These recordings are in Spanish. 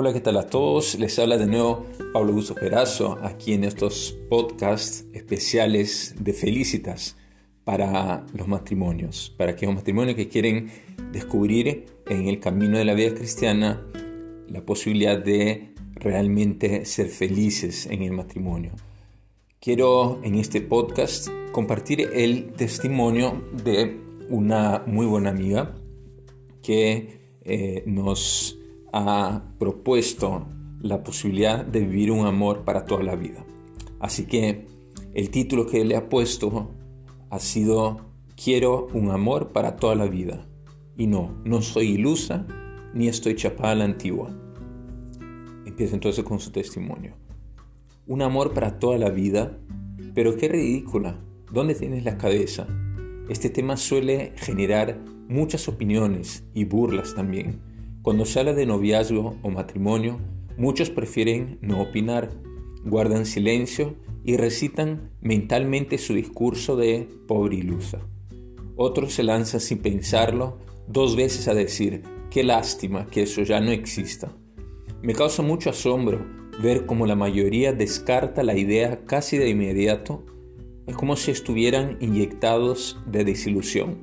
Hola, ¿qué tal a todos? Les habla de nuevo Pablo Augusto Perazo aquí en estos podcasts especiales de Felicitas para los matrimonios, para aquellos matrimonios que quieren descubrir en el camino de la vida cristiana la posibilidad de realmente ser felices en el matrimonio. Quiero en este podcast compartir el testimonio de una muy buena amiga que eh, nos ha propuesto la posibilidad de vivir un amor para toda la vida. Así que el título que le ha puesto ha sido Quiero un amor para toda la vida. Y no, no soy ilusa ni estoy chapada a la antigua. Empieza entonces con su testimonio. Un amor para toda la vida, pero qué ridícula. ¿Dónde tienes la cabeza? Este tema suele generar muchas opiniones y burlas también. Cuando se habla de noviazgo o matrimonio, muchos prefieren no opinar, guardan silencio y recitan mentalmente su discurso de pobre ilusa. Otros se lanzan sin pensarlo dos veces a decir, qué lástima que eso ya no exista. Me causa mucho asombro ver cómo la mayoría descarta la idea casi de inmediato. Es como si estuvieran inyectados de desilusión.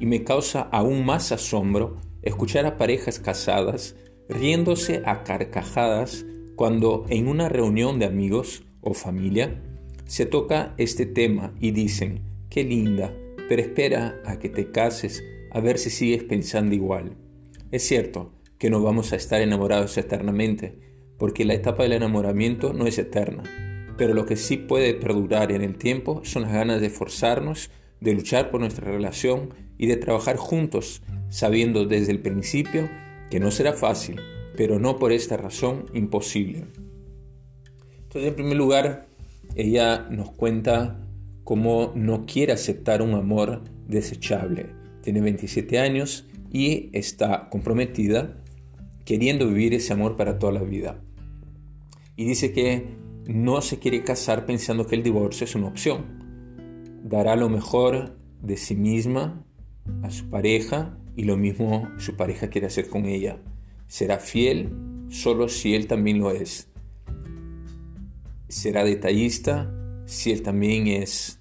Y me causa aún más asombro escuchar a parejas casadas riéndose a carcajadas cuando en una reunión de amigos o familia se toca este tema y dicen, qué linda, pero espera a que te cases a ver si sigues pensando igual. Es cierto que no vamos a estar enamorados eternamente, porque la etapa del enamoramiento no es eterna, pero lo que sí puede perdurar en el tiempo son las ganas de forzarnos, de luchar por nuestra relación y de trabajar juntos sabiendo desde el principio que no será fácil, pero no por esta razón imposible. Entonces, en primer lugar, ella nos cuenta cómo no quiere aceptar un amor desechable. Tiene 27 años y está comprometida queriendo vivir ese amor para toda la vida. Y dice que no se quiere casar pensando que el divorcio es una opción. Dará lo mejor de sí misma a su pareja y lo mismo su pareja quiere hacer con ella. Será fiel solo si él también lo es. Será detallista si él también es.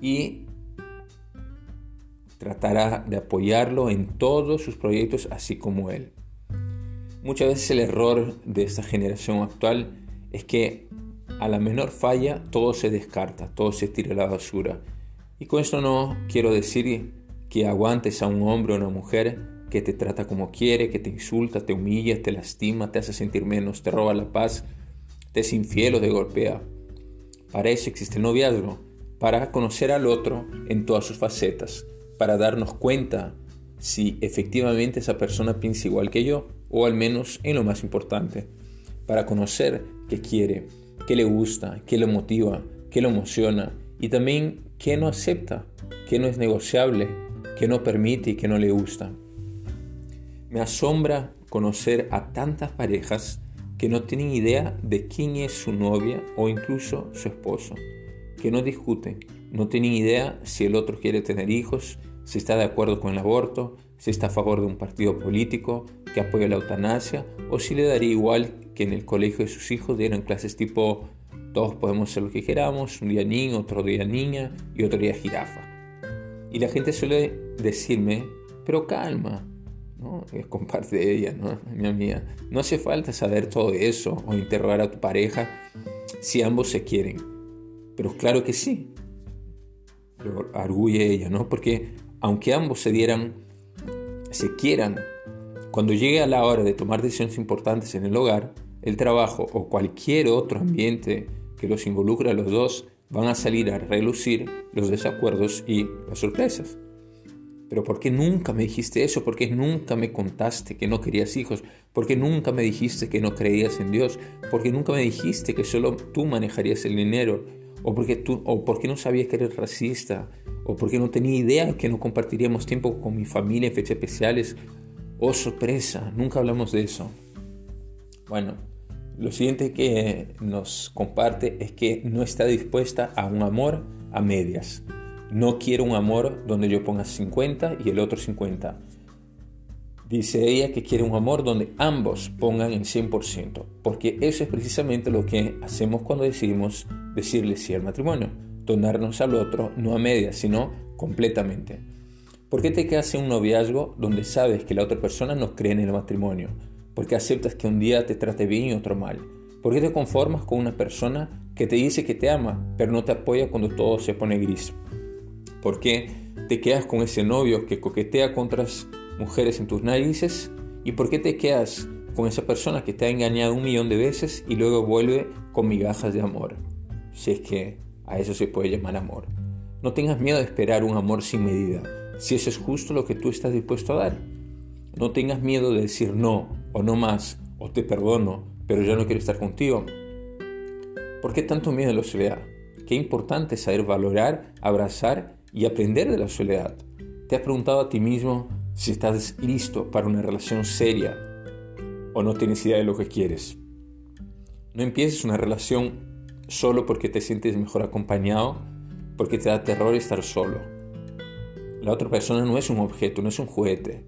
Y tratará de apoyarlo en todos sus proyectos así como él. Muchas veces el error de esta generación actual es que a la menor falla todo se descarta, todo se tira a la basura. Y con esto no quiero decir que aguantes a un hombre o una mujer que te trata como quiere, que te insulta, te humilla, te lastima, te hace sentir menos, te roba la paz, te es infiel o te golpea. Para eso existe el noviazgo, para conocer al otro en todas sus facetas, para darnos cuenta si efectivamente esa persona piensa igual que yo, o al menos en lo más importante, para conocer qué quiere, qué le gusta, qué le motiva, qué lo emociona y también qué no acepta, qué no es negociable, que no permite y que no le gusta. Me asombra conocer a tantas parejas que no tienen idea de quién es su novia o incluso su esposo, que no discuten, no tienen idea si el otro quiere tener hijos, si está de acuerdo con el aborto, si está a favor de un partido político, que apoya la eutanasia, o si le daría igual que en el colegio de sus hijos dieran clases tipo todos podemos ser lo que queramos, un día niño, otro día niña y otro día jirafa. Y la gente suele decirme, pero calma, ¿no? Es de ella, ¿no? Mi amiga. No hace falta saber todo eso o interrogar a tu pareja si ambos se quieren. Pero claro que sí. Pero arguye ella, ¿no? Porque aunque ambos se dieran, se quieran, cuando llegue a la hora de tomar decisiones importantes en el hogar, el trabajo o cualquier otro ambiente que los involucre a los dos, van a salir a relucir los desacuerdos y las sorpresas. Pero ¿por qué nunca me dijiste eso? ¿Por qué nunca me contaste que no querías hijos? ¿Por qué nunca me dijiste que no creías en Dios? ¿Por qué nunca me dijiste que solo tú manejarías el dinero? ¿O porque tú, o por qué no sabías que eres racista? ¿O porque no tenía idea que no compartiríamos tiempo con mi familia en fechas especiales? Oh, sorpresa, nunca hablamos de eso. Bueno, lo siguiente que nos comparte es que no está dispuesta a un amor a medias. No quiero un amor donde yo ponga 50 y el otro 50. Dice ella que quiere un amor donde ambos pongan el 100%, porque eso es precisamente lo que hacemos cuando decidimos decirle sí al matrimonio, donarnos al otro no a medias, sino completamente. ¿Por qué te quedas en un noviazgo donde sabes que la otra persona no cree en el matrimonio? ¿Por qué aceptas que un día te trate bien y otro mal? ¿Por qué te conformas con una persona que te dice que te ama, pero no te apoya cuando todo se pone gris? ¿Por qué te quedas con ese novio que coquetea con otras mujeres en tus narices? ¿Y por qué te quedas con esa persona que te ha engañado un millón de veces y luego vuelve con migajas de amor? Si es que a eso se puede llamar amor. No tengas miedo de esperar un amor sin medida, si eso es justo lo que tú estás dispuesto a dar. No tengas miedo de decir no o no más o te perdono, pero ya no quiero estar contigo. ¿Por qué tanto miedo a la soledad? Qué importante es saber valorar, abrazar y aprender de la soledad. ¿Te has preguntado a ti mismo si estás listo para una relación seria o no tienes idea de lo que quieres? No empieces una relación solo porque te sientes mejor acompañado, porque te da terror estar solo. La otra persona no es un objeto, no es un juguete,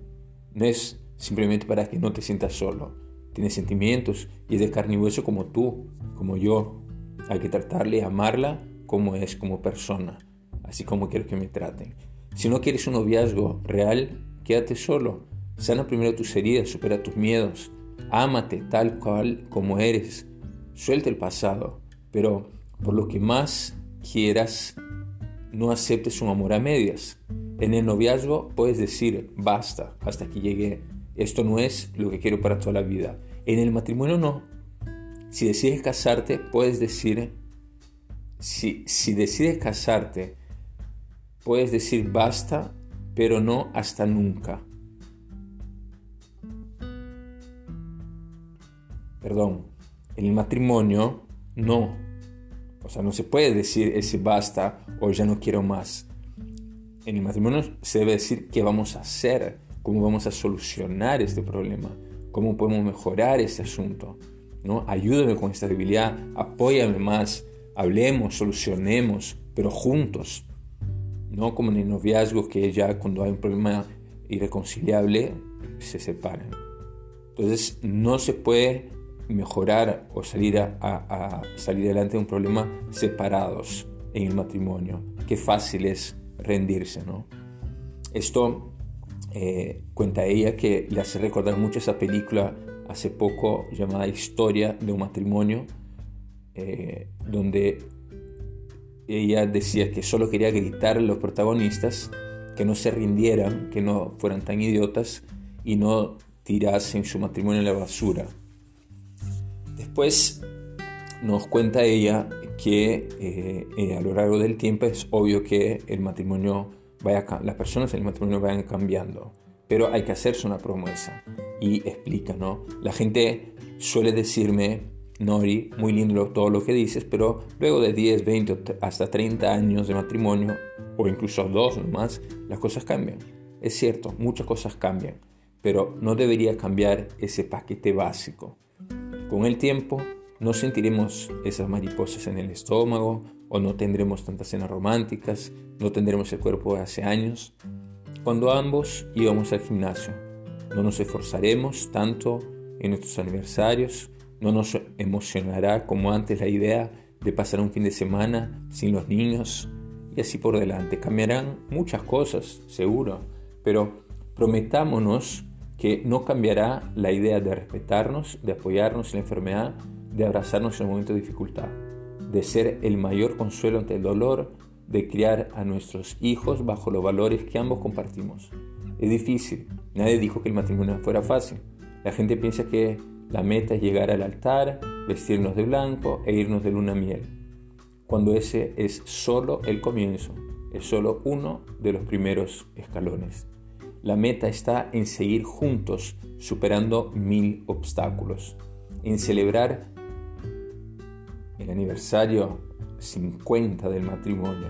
no es simplemente para que no te sientas solo. Tiene sentimientos y es de carne y hueso como tú, como yo. Hay que tratarle y amarla como es, como persona, así como quiero que me traten. Si no quieres un noviazgo real, quédate solo. Sana primero tus heridas, supera tus miedos. Ámate tal cual como eres. Suelta el pasado, pero por lo que más quieras, no aceptes un amor a medias. En el noviazgo puedes decir, basta, hasta que llegue. Esto no es lo que quiero para toda la vida. En el matrimonio no. Si decides casarte, puedes decir, si, si decides casarte, puedes decir basta, pero no hasta nunca. Perdón, en el matrimonio no. O sea, no se puede decir ese basta o ya no quiero más. En el matrimonio se debe decir qué vamos a hacer, cómo vamos a solucionar este problema, cómo podemos mejorar este asunto. ¿no? Ayúdame con esta debilidad, apóyame más, hablemos, solucionemos, pero juntos. No como en el noviazgo que ya cuando hay un problema irreconciliable se separan. Entonces no se puede mejorar o salir, a, salir adelante de un problema separados en el matrimonio. Qué fácil es rendirse, ¿no? Esto eh, cuenta ella que le hace recordar mucho esa película hace poco llamada Historia de un matrimonio, eh, donde ella decía que solo quería gritar a los protagonistas que no se rindieran, que no fueran tan idiotas y no tirasen su matrimonio en la basura. Después nos cuenta ella que eh, eh, a lo largo del tiempo es obvio que el matrimonio vaya, las personas en el matrimonio vayan cambiando pero hay que hacerse una promesa. Y explica, ¿no? La gente suele decirme, Nori, muy lindo todo lo que dices, pero luego de 10, 20, hasta 30 años de matrimonio, o incluso dos más, las cosas cambian. Es cierto, muchas cosas cambian, pero no debería cambiar ese paquete básico. Con el tiempo, no sentiremos esas mariposas en el estómago, o no tendremos tantas cenas románticas, no tendremos el cuerpo de hace años, cuando ambos íbamos al gimnasio. No nos esforzaremos tanto en nuestros aniversarios, no nos emocionará como antes la idea de pasar un fin de semana sin los niños y así por delante. Cambiarán muchas cosas, seguro, pero prometámonos que no cambiará la idea de respetarnos, de apoyarnos en la enfermedad, de abrazarnos en el momento de dificultad, de ser el mayor consuelo ante el dolor, de criar a nuestros hijos bajo los valores que ambos compartimos. Es difícil, nadie dijo que el matrimonio fuera fácil. La gente piensa que la meta es llegar al altar, vestirnos de blanco e irnos de luna miel, cuando ese es solo el comienzo, es solo uno de los primeros escalones. La meta está en seguir juntos, superando mil obstáculos, en celebrar el aniversario 50 del matrimonio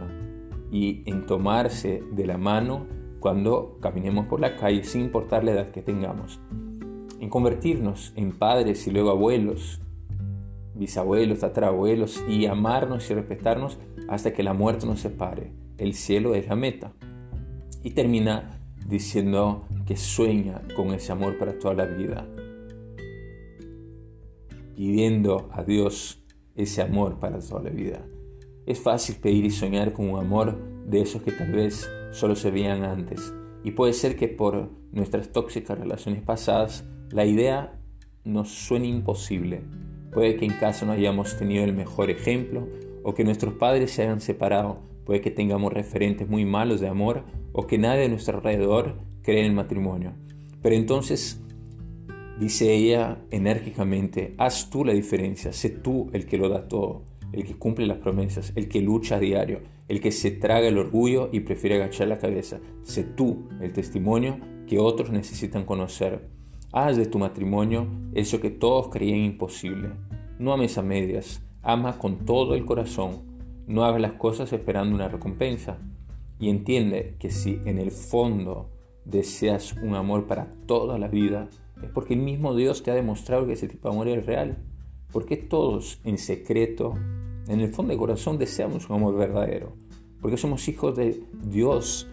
y en tomarse de la mano cuando caminemos por la calle sin importar la edad que tengamos. En convertirnos en padres y luego abuelos, bisabuelos, tatarabuelos y amarnos y respetarnos hasta que la muerte nos separe. El cielo es la meta. Y termina diciendo que sueña con ese amor para toda la vida, pidiendo a Dios ese amor para toda la vida. Es fácil pedir y soñar con un amor de esos que tal vez solo se veían antes. Y puede ser que por nuestras tóxicas relaciones pasadas la idea nos suene imposible. Puede que en casa no hayamos tenido el mejor ejemplo o que nuestros padres se hayan separado. Puede que tengamos referentes muy malos de amor o que nadie de nuestro alrededor cree en el matrimonio. Pero entonces, dice ella enérgicamente, haz tú la diferencia, sé tú el que lo da todo el que cumple las promesas, el que lucha a diario, el que se traga el orgullo y prefiere agachar la cabeza. Sé tú el testimonio que otros necesitan conocer. Haz de tu matrimonio eso que todos creían imposible. No ames a medias, ama con todo el corazón. No hagas las cosas esperando una recompensa. Y entiende que si en el fondo deseas un amor para toda la vida, es porque el mismo Dios te ha demostrado que ese tipo de amor es real. Porque todos en secreto en el fondo del corazón deseamos un amor verdadero, porque somos hijos de Dios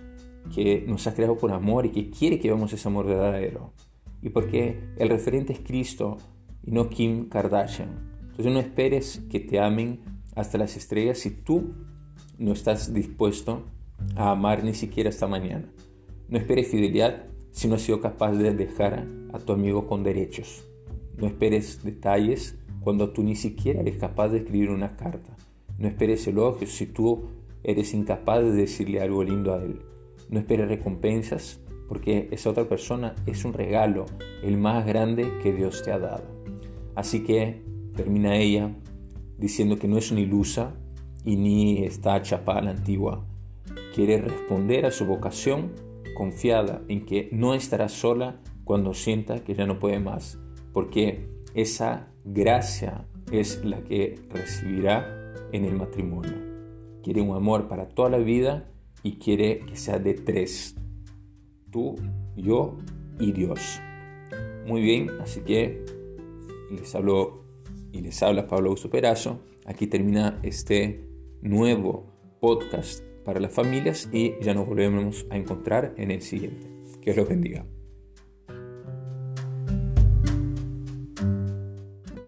que nos ha creado por amor y que quiere que veamos ese amor verdadero. Y porque el referente es Cristo y no Kim Kardashian. Entonces no esperes que te amen hasta las estrellas si tú no estás dispuesto a amar ni siquiera esta mañana. No esperes fidelidad si no has sido capaz de dejar a tu amigo con derechos. No esperes detalles cuando tú ni siquiera eres capaz de escribir una carta. No esperes elogios si tú eres incapaz de decirle algo lindo a él. No esperes recompensas porque esa otra persona es un regalo, el más grande que Dios te ha dado. Así que termina ella diciendo que no es una ilusa y ni está chapada la antigua. Quiere responder a su vocación confiada en que no estará sola cuando sienta que ya no puede más, porque esa gracia es la que recibirá en el matrimonio. Quiere un amor para toda la vida y quiere que sea de tres. Tú, yo y Dios. Muy bien, así que les hablo y les habla Pablo Augusto Perazo. Aquí termina este nuevo podcast para las familias y ya nos volvemos a encontrar en el siguiente. Que os lo bendiga.